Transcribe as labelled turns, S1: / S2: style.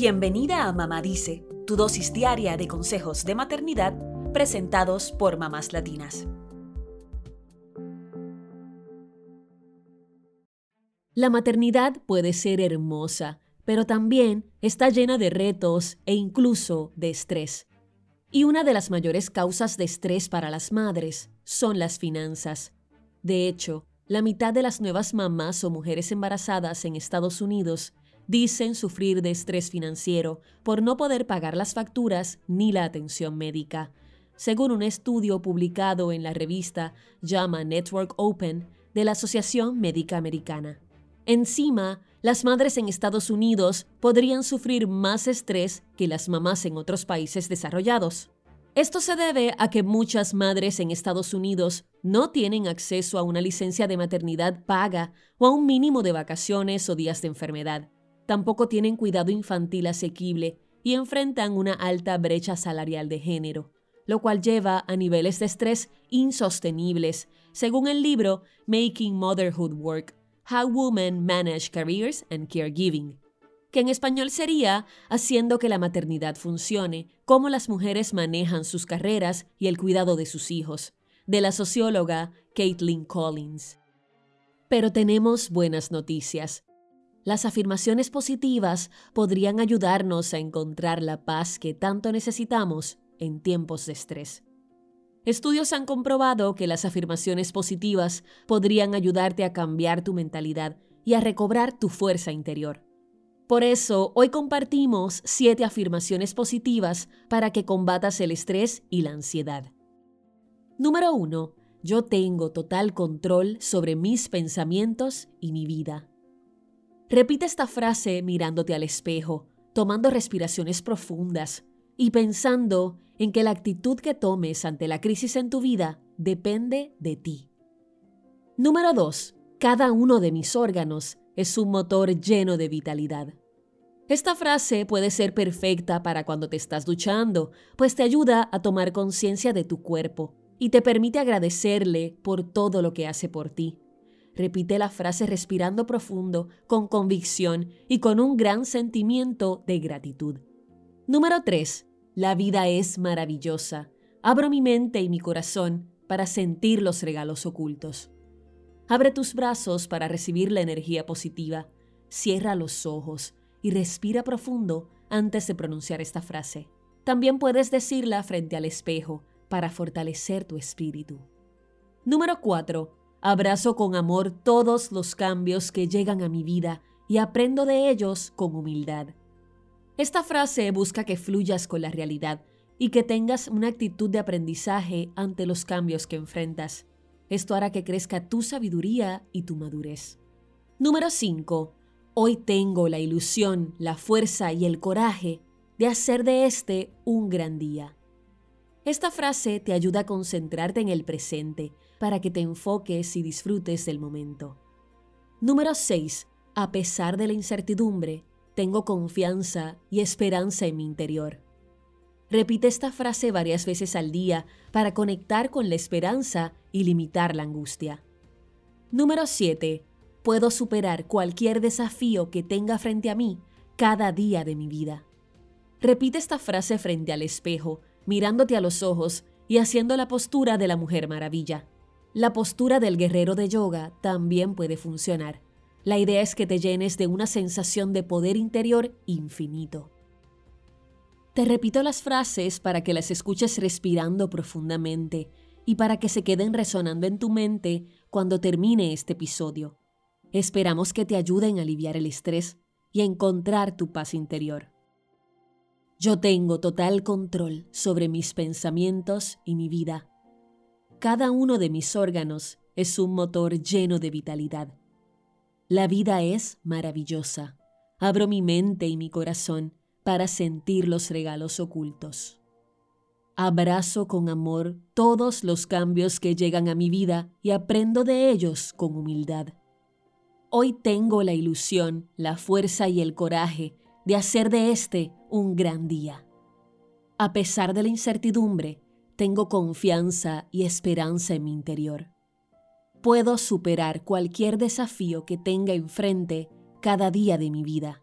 S1: Bienvenida a Mamá Dice, tu dosis diaria de consejos de maternidad presentados por mamás latinas.
S2: La maternidad puede ser hermosa, pero también está llena de retos e incluso de estrés. Y una de las mayores causas de estrés para las madres son las finanzas. De hecho, la mitad de las nuevas mamás o mujeres embarazadas en Estados Unidos dicen sufrir de estrés financiero por no poder pagar las facturas ni la atención médica. Según un estudio publicado en la revista Llama Network Open de la Asociación Médica Americana. Encima, las madres en Estados Unidos podrían sufrir más estrés que las mamás en otros países desarrollados. Esto se debe a que muchas madres en Estados Unidos no tienen acceso a una licencia de maternidad paga o a un mínimo de vacaciones o días de enfermedad tampoco tienen cuidado infantil asequible y enfrentan una alta brecha salarial de género, lo cual lleva a niveles de estrés insostenibles, según el libro Making Motherhood Work, How Women Manage Careers and Caregiving, que en español sería Haciendo que la maternidad funcione, cómo las mujeres manejan sus carreras y el cuidado de sus hijos, de la socióloga Caitlin Collins. Pero tenemos buenas noticias. Las afirmaciones positivas podrían ayudarnos a encontrar la paz que tanto necesitamos en tiempos de estrés. Estudios han comprobado que las afirmaciones positivas podrían ayudarte a cambiar tu mentalidad y a recobrar tu fuerza interior. Por eso, hoy compartimos siete afirmaciones positivas para que combatas el estrés y la ansiedad. Número 1. Yo tengo total control sobre mis pensamientos y mi vida. Repite esta frase mirándote al espejo, tomando respiraciones profundas y pensando en que la actitud que tomes ante la crisis en tu vida depende de ti. Número 2. Cada uno de mis órganos es un motor lleno de vitalidad. Esta frase puede ser perfecta para cuando te estás duchando, pues te ayuda a tomar conciencia de tu cuerpo y te permite agradecerle por todo lo que hace por ti. Repite la frase respirando profundo, con convicción y con un gran sentimiento de gratitud. Número 3. La vida es maravillosa. Abro mi mente y mi corazón para sentir los regalos ocultos. Abre tus brazos para recibir la energía positiva. Cierra los ojos y respira profundo antes de pronunciar esta frase. También puedes decirla frente al espejo para fortalecer tu espíritu. Número 4. Abrazo con amor todos los cambios que llegan a mi vida y aprendo de ellos con humildad. Esta frase busca que fluyas con la realidad y que tengas una actitud de aprendizaje ante los cambios que enfrentas. Esto hará que crezca tu sabiduría y tu madurez. Número 5. Hoy tengo la ilusión, la fuerza y el coraje de hacer de este un gran día. Esta frase te ayuda a concentrarte en el presente para que te enfoques y disfrutes del momento. Número 6. A pesar de la incertidumbre, tengo confianza y esperanza en mi interior. Repite esta frase varias veces al día para conectar con la esperanza y limitar la angustia. Número 7. Puedo superar cualquier desafío que tenga frente a mí cada día de mi vida. Repite esta frase frente al espejo, mirándote a los ojos y haciendo la postura de la Mujer Maravilla. La postura del guerrero de yoga también puede funcionar. La idea es que te llenes de una sensación de poder interior infinito. Te repito las frases para que las escuches respirando profundamente y para que se queden resonando en tu mente cuando termine este episodio. Esperamos que te ayuden a aliviar el estrés y a encontrar tu paz interior. Yo tengo total control sobre mis pensamientos y mi vida. Cada uno de mis órganos es un motor lleno de vitalidad. La vida es maravillosa. Abro mi mente y mi corazón para sentir los regalos ocultos. Abrazo con amor todos los cambios que llegan a mi vida y aprendo de ellos con humildad. Hoy tengo la ilusión, la fuerza y el coraje de hacer de este un gran día. A pesar de la incertidumbre, tengo confianza y esperanza en mi interior. Puedo superar cualquier desafío que tenga enfrente cada día de mi vida.